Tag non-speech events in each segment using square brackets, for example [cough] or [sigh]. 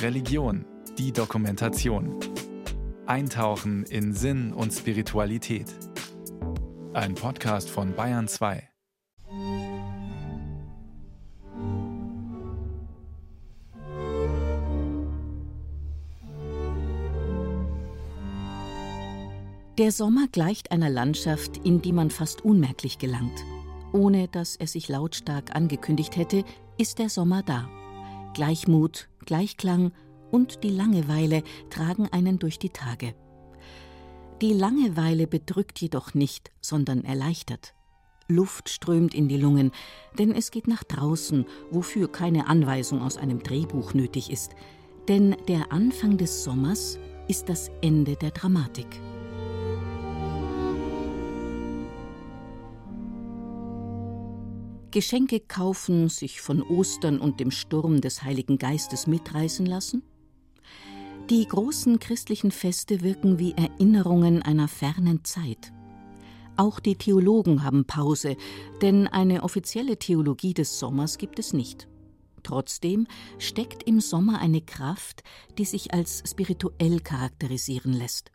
Religion, die Dokumentation. Eintauchen in Sinn und Spiritualität. Ein Podcast von Bayern 2. Der Sommer gleicht einer Landschaft, in die man fast unmerklich gelangt. Ohne dass er sich lautstark angekündigt hätte, ist der Sommer da. Gleichmut, Gleichklang und die Langeweile tragen einen durch die Tage. Die Langeweile bedrückt jedoch nicht, sondern erleichtert. Luft strömt in die Lungen, denn es geht nach draußen, wofür keine Anweisung aus einem Drehbuch nötig ist. Denn der Anfang des Sommers ist das Ende der Dramatik. Geschenke kaufen, sich von Ostern und dem Sturm des Heiligen Geistes mitreißen lassen? Die großen christlichen Feste wirken wie Erinnerungen einer fernen Zeit. Auch die Theologen haben Pause, denn eine offizielle Theologie des Sommers gibt es nicht. Trotzdem steckt im Sommer eine Kraft, die sich als spirituell charakterisieren lässt.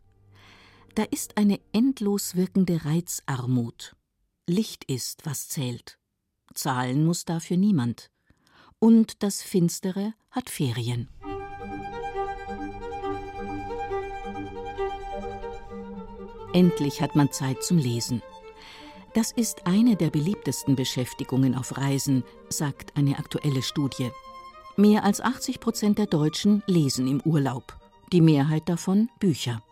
Da ist eine endlos wirkende Reizarmut. Licht ist, was zählt. Zahlen muss dafür niemand. Und das Finstere hat Ferien. Endlich hat man Zeit zum Lesen. Das ist eine der beliebtesten Beschäftigungen auf Reisen, sagt eine aktuelle Studie. Mehr als 80 Prozent der Deutschen lesen im Urlaub. Die Mehrheit davon Bücher.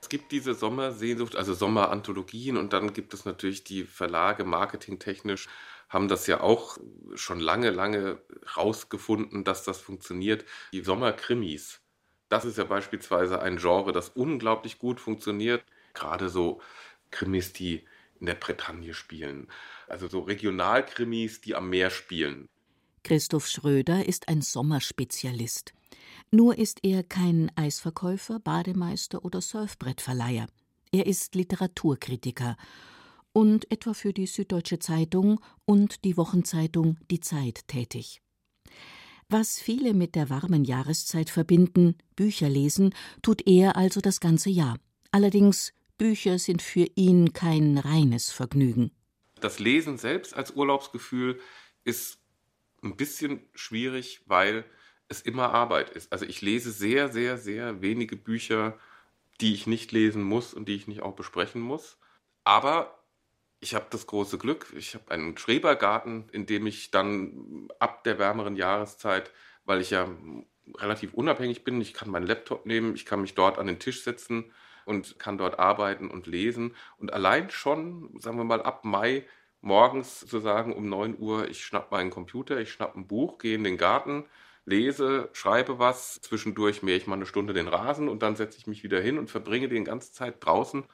Es gibt diese Sommersehnsucht, also Sommeranthologien und dann gibt es natürlich die Verlage marketingtechnisch haben das ja auch schon lange, lange rausgefunden, dass das funktioniert. Die Sommerkrimis, das ist ja beispielsweise ein Genre, das unglaublich gut funktioniert. Gerade so Krimis, die in der Bretagne spielen. Also so Regionalkrimis, die am Meer spielen. Christoph Schröder ist ein Sommerspezialist. Nur ist er kein Eisverkäufer, Bademeister oder Surfbrettverleiher. Er ist Literaturkritiker und etwa für die Süddeutsche Zeitung und die Wochenzeitung Die Zeit tätig. Was viele mit der warmen Jahreszeit verbinden, Bücher lesen, tut er also das ganze Jahr. Allerdings Bücher sind für ihn kein reines Vergnügen. Das Lesen selbst als Urlaubsgefühl ist ein bisschen schwierig, weil es immer Arbeit ist. Also ich lese sehr, sehr, sehr wenige Bücher, die ich nicht lesen muss und die ich nicht auch besprechen muss. Aber ich habe das große Glück, ich habe einen Schrebergarten, in dem ich dann ab der wärmeren Jahreszeit, weil ich ja relativ unabhängig bin, ich kann meinen Laptop nehmen, ich kann mich dort an den Tisch setzen und kann dort arbeiten und lesen. Und allein schon, sagen wir mal, ab Mai morgens zu sagen, um 9 Uhr, ich schnapp meinen Computer, ich schnapp ein Buch, gehe in den Garten, lese, schreibe was, zwischendurch mähe ich mal eine Stunde den Rasen und dann setze ich mich wieder hin und verbringe die ganze Zeit draußen.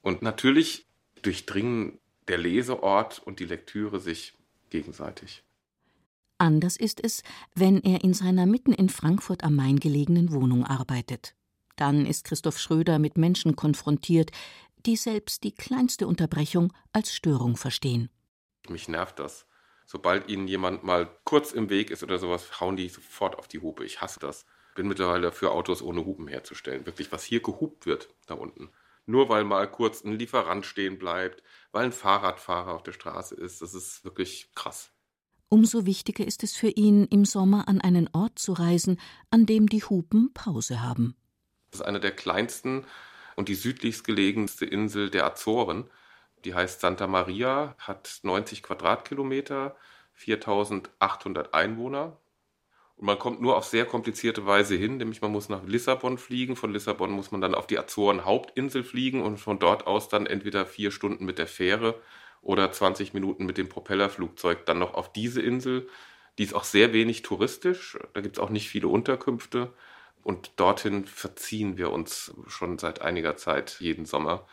Und natürlich durchdringen der Leseort und die Lektüre sich gegenseitig. Anders ist es, wenn er in seiner mitten in Frankfurt am Main gelegenen Wohnung arbeitet. Dann ist Christoph Schröder mit Menschen konfrontiert, die selbst die kleinste Unterbrechung als Störung verstehen. Mich nervt das. Sobald ihnen jemand mal kurz im Weg ist oder sowas, hauen die sofort auf die Hupe. Ich hasse das. Bin mittlerweile für Autos ohne Hupen herzustellen. Wirklich, was hier gehupt wird da unten nur weil mal kurz ein Lieferant stehen bleibt, weil ein Fahrradfahrer auf der Straße ist. Das ist wirklich krass. Umso wichtiger ist es für ihn, im Sommer an einen Ort zu reisen, an dem die Hupen Pause haben. Das ist eine der kleinsten und die südlichst gelegenste Insel der Azoren. Die heißt Santa Maria, hat 90 Quadratkilometer, 4800 Einwohner. Und man kommt nur auf sehr komplizierte Weise hin, nämlich man muss nach Lissabon fliegen. Von Lissabon muss man dann auf die Azoren Hauptinsel fliegen und von dort aus dann entweder vier Stunden mit der Fähre oder 20 Minuten mit dem Propellerflugzeug dann noch auf diese Insel. Die ist auch sehr wenig touristisch. Da gibt es auch nicht viele Unterkünfte. Und dorthin verziehen wir uns schon seit einiger Zeit jeden Sommer.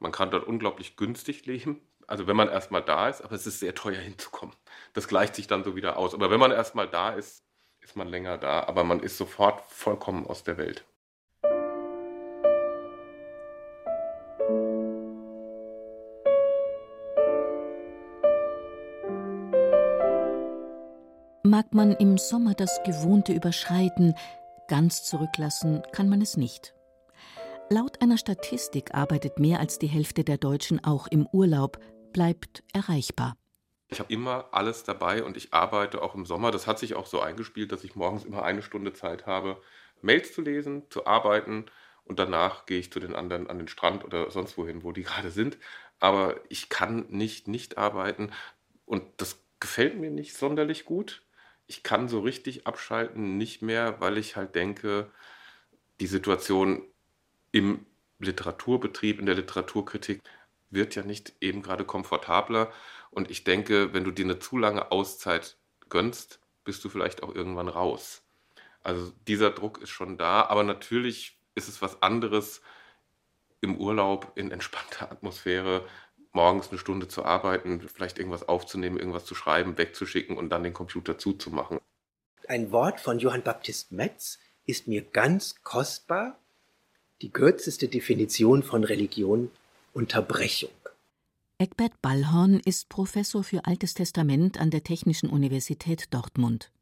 Man kann dort unglaublich günstig leben. Also wenn man erstmal da ist, aber es ist sehr teuer hinzukommen. Das gleicht sich dann so wieder aus. Aber wenn man erstmal da ist, ist man länger da, aber man ist sofort vollkommen aus der Welt. Mag man im Sommer das Gewohnte überschreiten, ganz zurücklassen kann man es nicht. Laut einer Statistik arbeitet mehr als die Hälfte der Deutschen auch im Urlaub, bleibt erreichbar. Ich habe immer alles dabei und ich arbeite auch im Sommer. Das hat sich auch so eingespielt, dass ich morgens immer eine Stunde Zeit habe, Mails zu lesen, zu arbeiten und danach gehe ich zu den anderen an den Strand oder sonst wohin, wo die [laughs] gerade sind. Aber ich kann nicht nicht arbeiten und das gefällt mir nicht sonderlich gut. Ich kann so richtig abschalten nicht mehr, weil ich halt denke, die Situation im Literaturbetrieb, in der Literaturkritik wird ja nicht eben gerade komfortabler. Und ich denke, wenn du dir eine zu lange Auszeit gönnst, bist du vielleicht auch irgendwann raus. Also dieser Druck ist schon da, aber natürlich ist es was anderes im Urlaub in entspannter [laughs] Atmosphäre morgens eine Stunde zu arbeiten, vielleicht irgendwas aufzunehmen, irgendwas zu schreiben, wegzuschicken und dann den Computer zuzumachen. Ein Wort von Johann Baptist Metz ist mir ganz kostbar. Die kürzeste Definition von Religion Unterbrechung. Eckbert Ballhorn ist Professor für Altes Testament an der Technischen Universität Dortmund.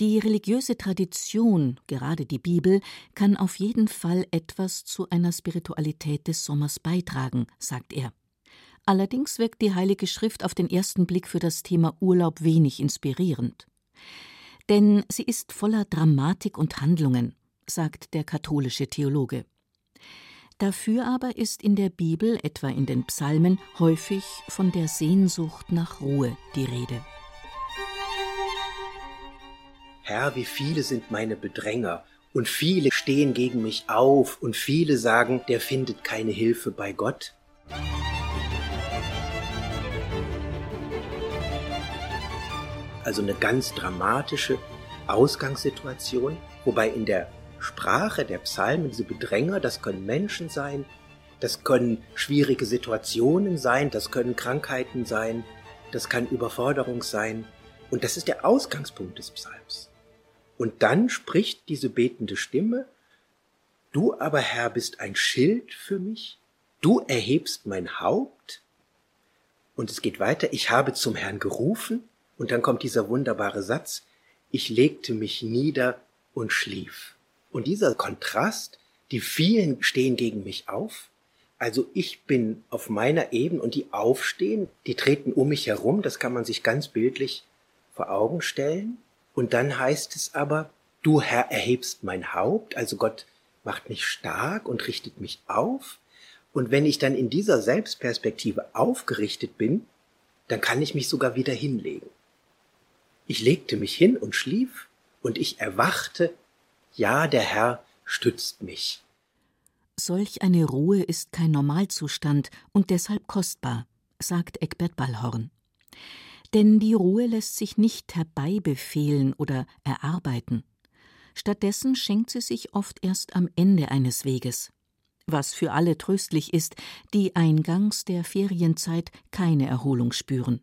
Die religiöse Tradition, gerade die Bibel, kann auf jeden Fall etwas zu einer Spiritualität des Sommers beitragen, sagt er. Allerdings wirkt die Heilige Schrift auf den ersten Blick für das Thema Urlaub wenig inspirierend. Denn sie ist voller Dramatik und Handlungen, sagt der katholische Theologe. Dafür aber ist in der Bibel, etwa in den Psalmen, häufig von der Sehnsucht nach Ruhe die Rede. Herr, wie viele sind meine Bedränger, und viele stehen gegen mich auf, und viele sagen, der findet keine Hilfe bei Gott. also eine ganz dramatische Ausgangssituation, wobei in der Sprache der Psalmen diese Bedränger, das können Menschen sein, das können schwierige Situationen sein, das können Krankheiten sein, das kann Überforderung sein. Und das ist der Ausgangspunkt des Psalms. Und dann spricht diese betende Stimme, Du aber, Herr, bist ein Schild für mich, du erhebst mein Haupt. Und es geht weiter, ich habe zum Herrn gerufen, und dann kommt dieser wunderbare Satz, ich legte mich nieder und schlief. Und dieser Kontrast, die vielen stehen gegen mich auf, also ich bin auf meiner Ebene und die aufstehen, die treten um mich herum, das kann man sich ganz bildlich vor Augen stellen. Und dann heißt es aber, du Herr erhebst mein Haupt, also Gott macht mich stark und richtet mich auf. Und wenn ich dann in dieser Selbstperspektive aufgerichtet bin, dann kann ich mich sogar wieder hinlegen. Ich legte mich hin und schlief, und ich erwachte, ja, der Herr stützt mich. Solch eine Ruhe ist kein Normalzustand und deshalb kostbar, sagt Eckbert Ballhorn. Denn die Ruhe lässt sich nicht herbeibefehlen oder erarbeiten. Stattdessen schenkt sie sich oft erst am Ende eines Weges. Was für alle tröstlich ist, die eingangs der Ferienzeit keine Erholung spüren.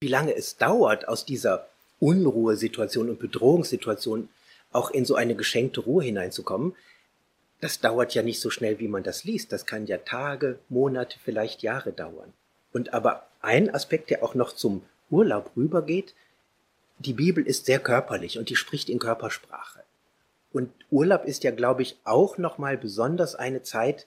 Wie lange es dauert, aus dieser Unruhesituation und Bedrohungssituation auch in so eine geschenkte Ruhe hineinzukommen, das dauert ja nicht so schnell, wie man das liest. Das kann ja Tage, Monate, vielleicht Jahre dauern. Und aber ein Aspekt, der auch noch zum Urlaub rübergeht, die Bibel ist sehr körperlich und die spricht in Körpersprache. Und Urlaub ist ja, glaube ich, auch nochmal besonders eine Zeit,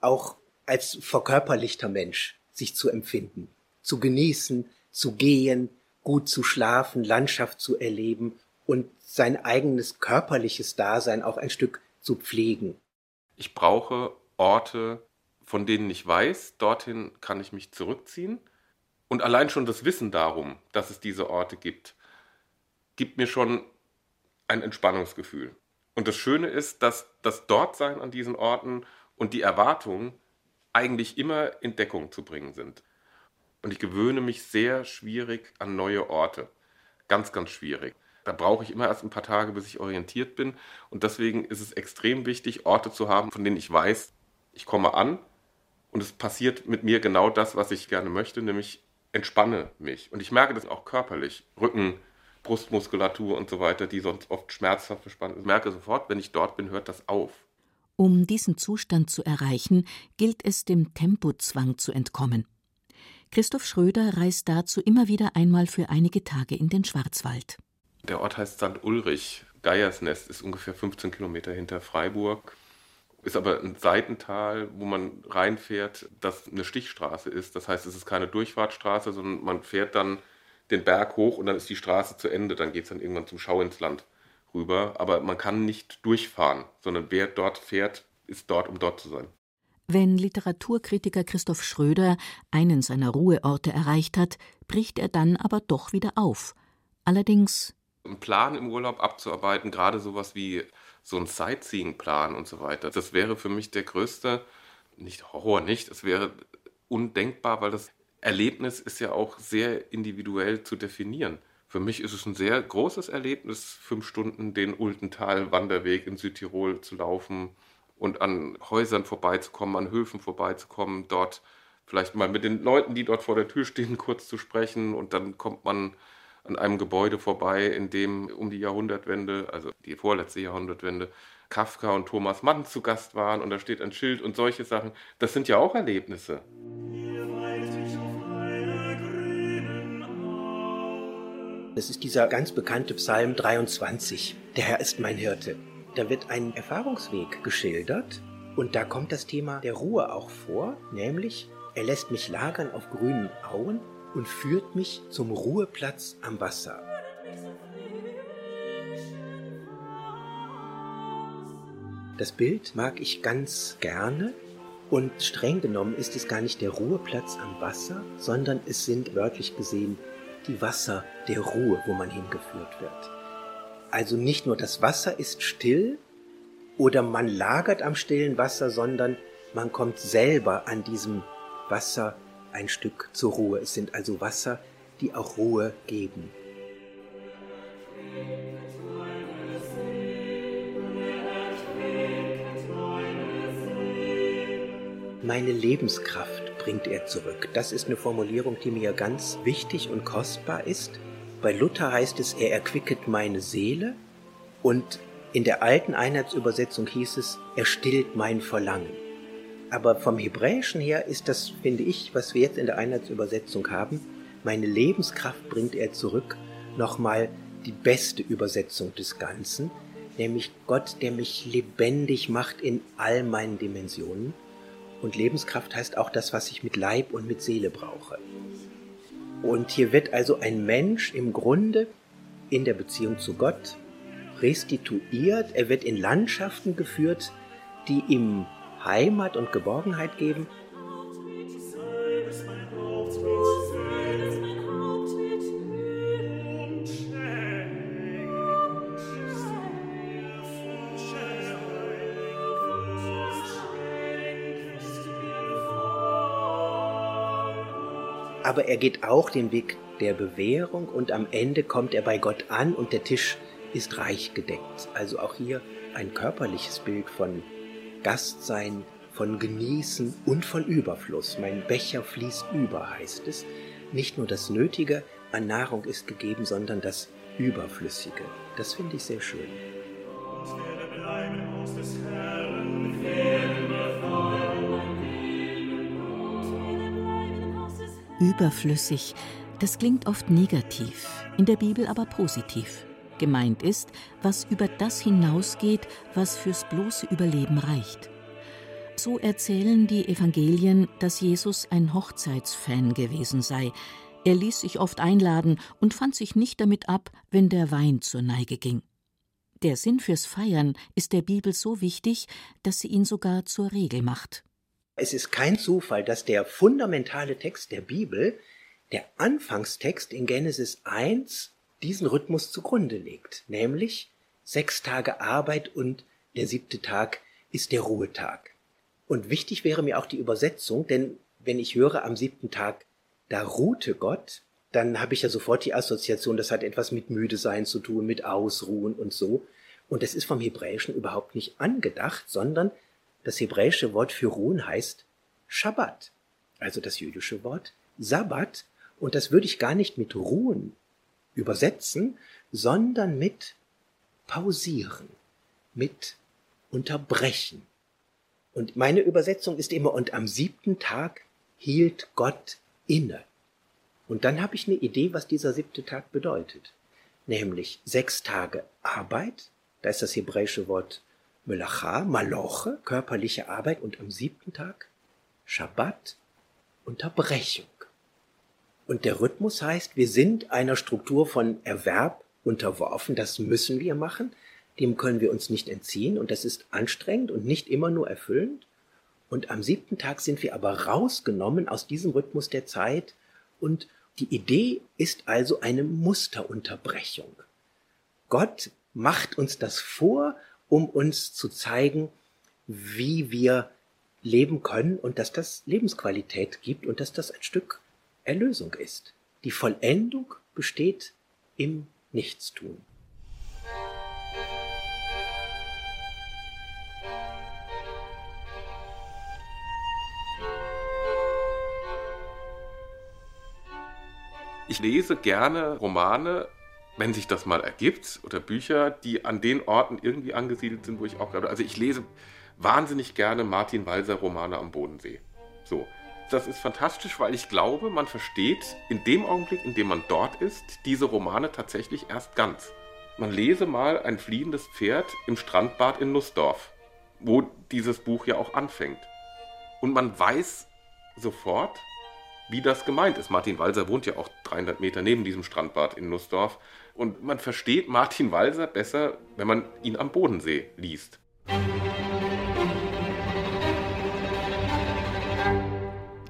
auch als verkörperlichter Mensch sich zu empfinden, zu genießen, zu gehen, gut zu schlafen, Landschaft zu erleben und sein eigenes körperliches Dasein auch ein Stück zu pflegen. Ich brauche Orte, von denen ich weiß, dorthin kann ich mich zurückziehen. Und allein schon das Wissen darum, dass es diese Orte gibt, gibt mir schon ein Entspannungsgefühl. Und das Schöne ist, dass das Dortsein an diesen Orten und die Erwartungen eigentlich immer in Deckung zu bringen sind. Und ich gewöhne mich sehr schwierig an neue Orte. Ganz, ganz schwierig. Da brauche ich immer erst ein paar Tage, bis ich orientiert bin. Und deswegen ist es extrem wichtig, Orte zu haben, von denen ich weiß, ich komme an und es passiert mit mir genau das, was ich gerne möchte, nämlich entspanne mich. Und ich merke das auch körperlich. Rücken, Brustmuskulatur und so weiter, die sonst oft schmerzhaft verspannt ist. Ich merke sofort, wenn ich dort bin, hört das auf. Um diesen Zustand zu erreichen, gilt es dem Tempozwang zu entkommen. Christoph Schröder reist dazu immer wieder einmal für einige Tage in den Schwarzwald. Der Ort heißt St. Ulrich. Geiersnest ist ungefähr 15 Kilometer hinter Freiburg. Ist aber ein Seitental, wo man reinfährt, das eine Stichstraße ist. Das heißt, es ist keine Durchfahrtsstraße, sondern man fährt dann den Berg hoch und dann ist die Straße zu Ende. Dann geht es dann irgendwann zum Schau ins Land rüber. Aber man kann nicht durchfahren, sondern wer dort fährt, ist dort, um dort zu sein. Wenn Literaturkritiker Christoph Schröder einen seiner Ruheorte erreicht hat, bricht er dann aber doch wieder auf. Allerdings einen Plan im Urlaub abzuarbeiten, gerade sowas wie so ein Sightseeing-Plan und so weiter. Das wäre für mich der größte, nicht Horror nicht, es wäre undenkbar, weil das Erlebnis ist ja auch sehr individuell zu definieren. Für mich ist es ein sehr großes Erlebnis, fünf Stunden den Ultental-Wanderweg in Südtirol zu laufen und an Häusern vorbeizukommen, an Höfen vorbeizukommen, dort vielleicht mal mit den Leuten, die dort vor der Tür stehen, [laughs] kurz zu sprechen und dann kommt man an einem Gebäude vorbei, in dem um die Jahrhundertwende, also die vorletzte Jahrhundertwende, Kafka und Thomas Mann zu Gast waren und da steht ein Schild und solche Sachen. Das sind ja auch Erlebnisse. Das ist dieser ganz bekannte Psalm 23. Der Herr ist mein Hirte. Da wird ein Erfahrungsweg geschildert und da kommt das Thema der Ruhe auch vor, nämlich er lässt mich lagern auf grünen Auen und führt mich zum Ruheplatz am Wasser. Das Bild mag ich ganz gerne und streng genommen ist es gar nicht der Ruheplatz am Wasser, sondern es sind wörtlich gesehen die Wasser der Ruhe, wo man hingeführt wird. Also nicht nur das Wasser ist still oder man lagert am stillen Wasser, sondern man kommt selber an diesem Wasser ein Stück zur Ruhe. Es sind also Wasser, die auch Ruhe geben. Meine Lebenskraft bringt er zurück. Das ist eine Formulierung, die mir ganz wichtig und kostbar ist. Bei Luther heißt es, er erquicket meine Seele und in der alten Einheitsübersetzung hieß es, er stillt mein Verlangen. Aber vom Hebräischen her ist das, finde ich, was wir jetzt in der Einheitsübersetzung haben, meine Lebenskraft bringt er zurück, nochmal die beste Übersetzung des Ganzen, nämlich Gott, der mich lebendig macht in all meinen Dimensionen. Und Lebenskraft heißt auch das, was ich mit Leib und mit Seele brauche. Und hier wird also ein Mensch im Grunde in der Beziehung zu Gott restituiert, er wird in Landschaften geführt, die ihm Heimat und Geborgenheit geben? aber er geht auch den Weg der Bewährung und am Ende kommt er bei Gott an und der Tisch ist reich gedeckt. Also auch hier ein körperliches Bild von Gastsein, von Genießen und von Überfluss. Mein Becher fließt über, heißt es. Nicht nur das Nötige an Nahrung ist gegeben, sondern das Überflüssige. Das finde ich sehr schön. Überflüssig, das klingt oft negativ, in der Bibel aber positiv. Gemeint ist, was über das hinausgeht, was fürs bloße Überleben reicht. So erzählen die Evangelien, dass Jesus ein Hochzeitsfan gewesen sei. Er ließ sich oft einladen und fand sich nicht damit ab, wenn der Wein zur Neige ging. Der Sinn fürs Feiern ist der Bibel so wichtig, dass sie ihn sogar zur Regel macht. Es ist kein Zufall, dass der fundamentale Text der Bibel, der Anfangstext in Genesis 1, diesen Rhythmus zugrunde legt, nämlich sechs Tage Arbeit und der siebte Tag ist der Ruhetag. Und wichtig wäre mir auch die Übersetzung, denn wenn ich höre am siebten Tag, da ruhte Gott, dann habe ich ja sofort die Assoziation, das hat etwas mit müde sein zu tun, mit Ausruhen und so. Und das ist vom Hebräischen überhaupt nicht angedacht, sondern das hebräische Wort für ruhen heißt Shabbat, also das jüdische Wort Sabbat. Und das würde ich gar nicht mit ruhen übersetzen, sondern mit pausieren, mit unterbrechen. Und meine Übersetzung ist immer, und am siebten Tag hielt Gott inne. Und dann habe ich eine Idee, was dieser siebte Tag bedeutet. nämlich sechs Tage Arbeit, da ist das hebräische Wort Melacha, Maloche, körperliche Arbeit und am siebten Tag Schabbat, Unterbrechung. Und der Rhythmus heißt, wir sind einer Struktur von Erwerb unterworfen, das müssen wir machen, dem können wir uns nicht entziehen und das ist anstrengend und nicht immer nur erfüllend. Und am siebten Tag sind wir aber rausgenommen aus diesem Rhythmus der Zeit und die Idee ist also eine Musterunterbrechung. Gott macht uns das vor, um uns zu zeigen, wie wir leben können und dass das Lebensqualität gibt und dass das ein Stück Erlösung ist. Die Vollendung besteht im Nichtstun. Ich lese gerne Romane, wenn sich das mal ergibt, oder Bücher, die an den Orten irgendwie angesiedelt sind, wo ich auch gerade. Also ich lese wahnsinnig gerne Martin Walser Romane am Bodensee. So. Das ist fantastisch, weil ich glaube, man versteht in dem Augenblick, in dem man dort ist, diese Romane tatsächlich erst ganz. Man lese mal ein fliehendes Pferd im Strandbad in Nussdorf, wo dieses Buch ja auch anfängt. Und man weiß sofort, wie das gemeint ist. Martin Walser wohnt ja auch 300 Meter neben diesem Strandbad in Nussdorf. Und man versteht Martin Walser besser, wenn man ihn am Bodensee liest.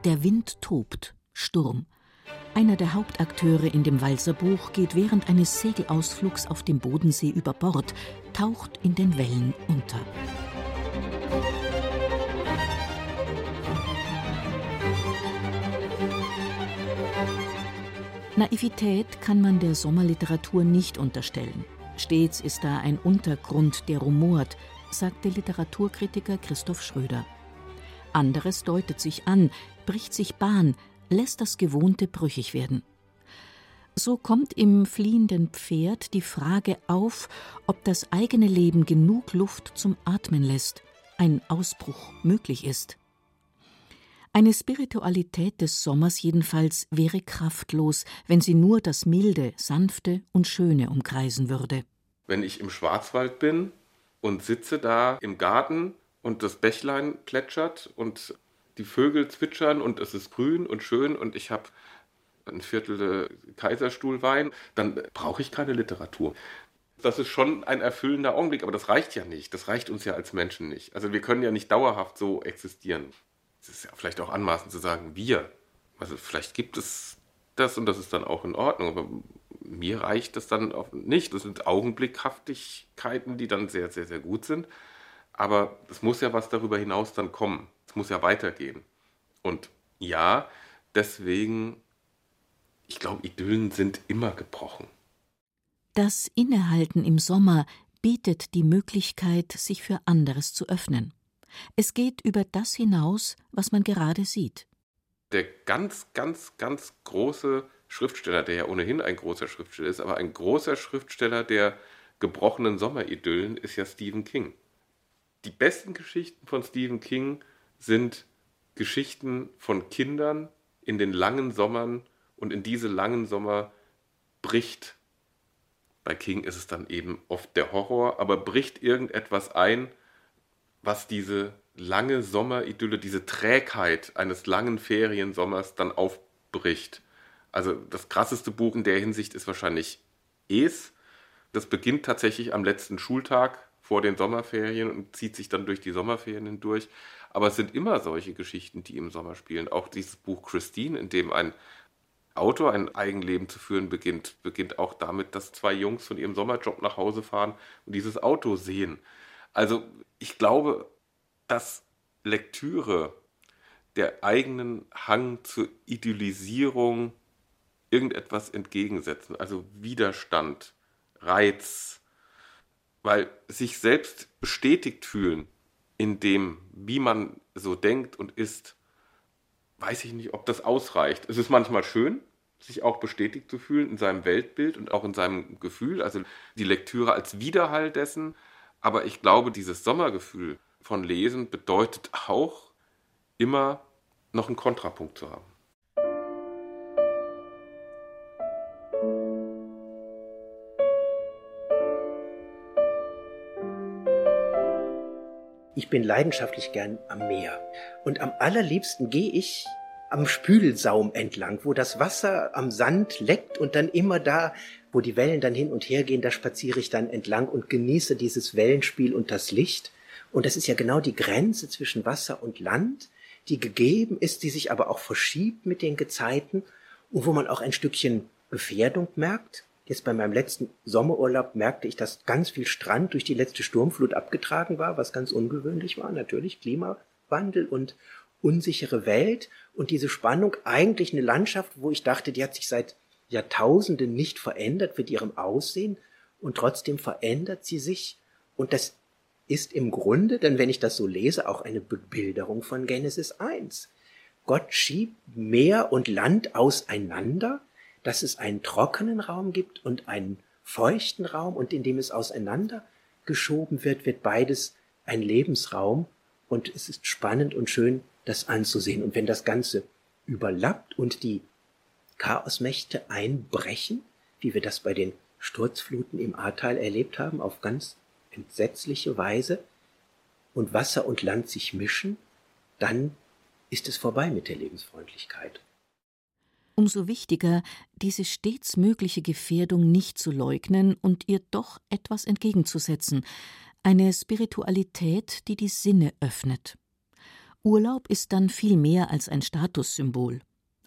Der Wind tobt, Sturm. Einer der Hauptakteure in dem Walser Buch geht während eines Segelausflugs auf dem Bodensee über Bord, taucht in den Wellen unter. Naivität kann man der Sommerliteratur nicht unterstellen. Stets ist da ein Untergrund, der rumort, sagt der Literaturkritiker Christoph Schröder. Anderes deutet sich an, bricht sich Bahn, lässt das Gewohnte brüchig werden. So kommt im fliehenden Pferd die Frage auf, ob das eigene Leben genug Luft zum Atmen lässt, ein Ausbruch möglich ist. Eine Spiritualität des Sommers jedenfalls wäre kraftlos, wenn sie nur das Milde, Sanfte und Schöne umkreisen würde. Wenn ich im Schwarzwald bin und sitze da im Garten und das Bächlein plätschert und die Vögel zwitschern und es ist grün und schön und ich habe ein Viertel Kaiserstuhlwein, dann brauche ich keine Literatur. Das ist schon ein erfüllender Augenblick, aber das reicht ja nicht. Das reicht uns ja als Menschen nicht. Also wir können ja nicht dauerhaft so existieren es ist ja vielleicht auch anmaßend zu sagen, wir. Also vielleicht gibt es das und das ist dann auch in Ordnung, aber mir reicht das dann auch nicht. Das sind Augenblickhaftigkeiten, die dann sehr, sehr, sehr gut sind. Aber es muss ja was darüber hinaus dann kommen. Muss ja weitergehen. Und ja, deswegen, ich glaube, Idyllen sind immer gebrochen. Das Innehalten im Sommer bietet die Möglichkeit, sich für anderes zu öffnen. Es geht über das hinaus, was man gerade sieht. Der ganz, ganz, ganz große Schriftsteller, der ja ohnehin ein großer Schriftsteller ist, aber ein großer Schriftsteller der gebrochenen Sommeridyllen ist ja Stephen King. Die besten Geschichten von Stephen King sind Geschichten von Kindern in den langen Sommern und in diese langen Sommer bricht, bei King ist es dann eben oft der Horror, aber bricht irgendetwas ein, was diese lange Sommeridylle, diese Trägheit eines langen Feriensommers dann aufbricht. Also das krasseste Buch in der Hinsicht ist wahrscheinlich Es. Das beginnt tatsächlich am letzten Schultag vor den Sommerferien und zieht sich dann durch die Sommerferien hindurch. Aber es sind immer solche Geschichten, die im Sommer spielen. Auch dieses Buch Christine, in dem ein Autor ein Eigenleben zu führen beginnt, beginnt auch damit, dass zwei Jungs von ihrem Sommerjob nach Hause fahren und dieses Auto sehen. Also ich glaube, dass Lektüre der eigenen Hang zur Idealisierung irgendetwas entgegensetzen, also Widerstand, Reiz, weil sich selbst bestätigt fühlen in dem, wie man so denkt und ist, weiß ich nicht, ob das ausreicht. Es ist manchmal schön, sich auch bestätigt zu fühlen in seinem Weltbild und auch in seinem Gefühl, also die Lektüre als Widerhall dessen, aber ich glaube, dieses Sommergefühl von Lesen bedeutet auch immer noch einen Kontrapunkt zu haben. Ich bin leidenschaftlich gern am Meer. Und am allerliebsten gehe ich am Spülsaum entlang, wo das Wasser am Sand leckt und dann immer da, wo die Wellen dann hin und her gehen, da spaziere ich dann entlang und genieße dieses Wellenspiel und das Licht. Und das ist ja genau die Grenze zwischen Wasser und Land, die gegeben ist, die sich aber auch verschiebt mit den Gezeiten und wo man auch ein Stückchen Gefährdung merkt. Jetzt bei meinem letzten Sommerurlaub merkte ich, dass ganz viel Strand durch die letzte Sturmflut abgetragen war, was ganz ungewöhnlich war. Natürlich Klimawandel und unsichere Welt und diese Spannung, eigentlich eine Landschaft, wo ich dachte, die hat sich seit Jahrtausenden nicht verändert mit ihrem Aussehen und trotzdem verändert sie sich und das ist im Grunde, denn wenn ich das so lese, auch eine Bebilderung von Genesis 1. Gott schiebt Meer und Land auseinander dass es einen trockenen Raum gibt und einen feuchten Raum und indem es auseinander geschoben wird, wird beides ein Lebensraum und es ist spannend und schön, das anzusehen. Und wenn das Ganze überlappt und die Chaosmächte einbrechen, wie wir das bei den Sturzfluten im Ahrtal erlebt haben, auf ganz entsetzliche Weise, und Wasser und Land sich mischen, dann ist es vorbei mit der Lebensfreundlichkeit. Umso wichtiger, diese stets mögliche Gefährdung nicht zu leugnen und ihr doch etwas entgegenzusetzen, eine Spiritualität, die die Sinne öffnet. Urlaub ist dann viel mehr als ein Statussymbol.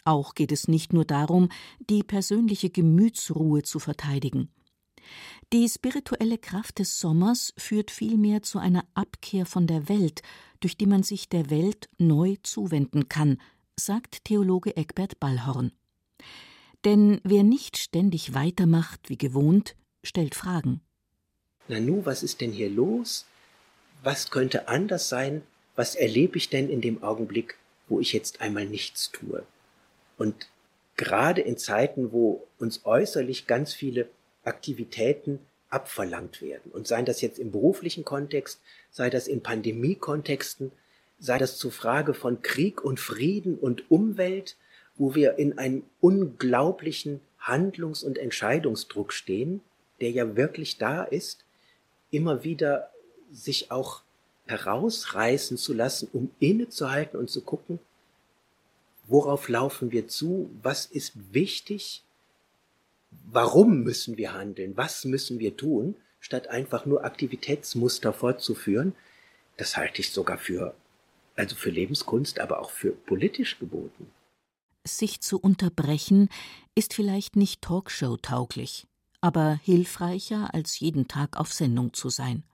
Auch geht es nicht nur darum, die persönliche Gemütsruhe zu verteidigen. Die spirituelle Kraft des Sommers führt vielmehr zu einer Abkehr von der Welt, durch die man sich der Welt neu zuwenden kann, sagt Theologe Egbert Ballhorn. Denn wer nicht ständig weitermacht wie gewohnt, stellt Fragen. Nanu, was ist denn hier los? Was könnte anders sein? Was erlebe ich denn in dem Augenblick, wo ich jetzt einmal nichts tue? Und gerade in Zeiten, wo uns äußerlich ganz viele Aktivitäten abverlangt werden, und seien das jetzt im beruflichen Kontext, sei das in Pandemiekontexten, sei das zur Frage von Krieg und Frieden und Umwelt, wo wir in einem unglaublichen Handlungs- und Entscheidungsdruck stehen, der ja wirklich da ist, immer wieder sich auch herausreißen zu lassen, um innezuhalten und zu gucken, worauf laufen wir zu, was ist wichtig, warum müssen wir handeln, was müssen wir tun, statt einfach nur Aktivitätsmuster fortzuführen. Das halte ich sogar für, also für Lebenskunst, aber auch für politisch geboten sich zu unterbrechen, ist vielleicht nicht Talkshow-tauglich, aber hilfreicher, als jeden Tag auf Sendung zu sein.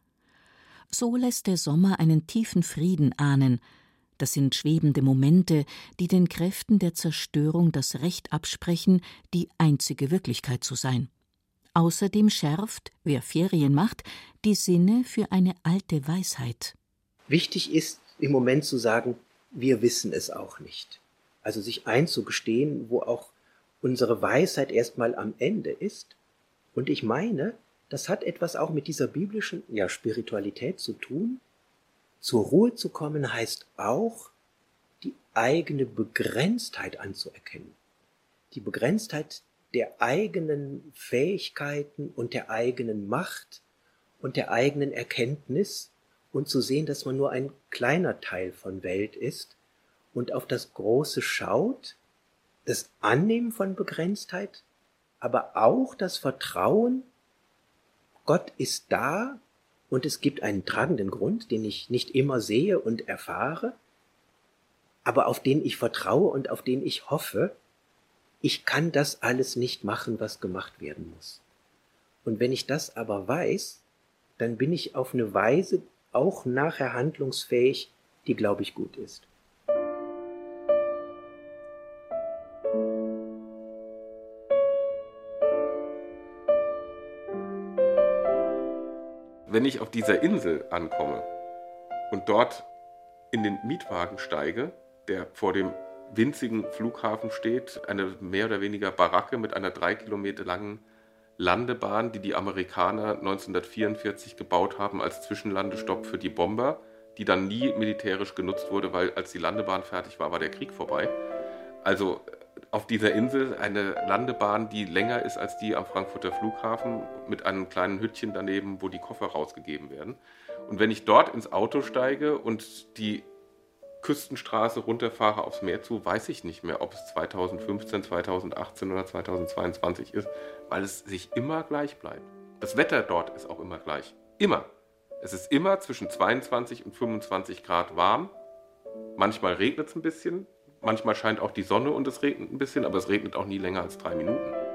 So lässt der Sommer einen tiefen Frieden ahnen. Das sind schwebende Momente, die den Kräften der Zerstörung das Recht absprechen, die einzige Wirklichkeit zu sein. Außerdem schärft, wer Ferien macht, die Sinne für eine alte Weisheit. Wichtig ist im Moment zu sagen, wir wissen es auch nicht also sich einzugestehen, wo auch unsere Weisheit erstmal am Ende ist. Und ich meine, das hat etwas auch mit dieser biblischen ja, Spiritualität zu tun. Zur Ruhe zu kommen heißt auch, die eigene Begrenztheit anzuerkennen. Die Begrenztheit der eigenen Fähigkeiten und der eigenen Macht und der eigenen Erkenntnis und zu sehen, dass man nur ein kleiner Teil von Welt ist und auf das Große schaut, das Annehmen von Begrenztheit, aber auch das Vertrauen, Gott ist da und es gibt einen tragenden Grund, den ich nicht immer sehe und erfahre, aber auf den ich vertraue und auf den ich hoffe, ich kann das alles nicht machen, was gemacht werden muss. Und wenn ich das aber weiß, dann bin ich auf eine Weise auch nachher handlungsfähig, die, glaube ich, gut ist. Wenn ich auf dieser Insel ankomme und dort in den Mietwagen steige, der vor dem winzigen Flughafen steht, eine mehr oder weniger Baracke mit einer drei Kilometer langen Landebahn, die die Amerikaner 1944 gebaut haben als Zwischenlandestopp für die Bomber, die dann nie militärisch genutzt wurde, weil als die Landebahn fertig war, war der Krieg vorbei. Also auf dieser Insel eine Landebahn, die länger ist als die am Frankfurter Flughafen, mit einem kleinen Hüttchen daneben, wo die Koffer rausgegeben werden. Und wenn ich dort ins Auto steige und die Küstenstraße runterfahre aufs Meer zu, weiß ich nicht mehr, ob es 2015, 2018 oder 2022 ist, weil es sich immer gleich bleibt. Das Wetter dort ist auch immer gleich. Immer. Es ist immer zwischen 22 und 25 Grad warm. Manchmal regnet es ein bisschen, manchmal scheint auch die Sonne und es regnet ein bisschen, aber es regnet auch nie länger als drei Minuten.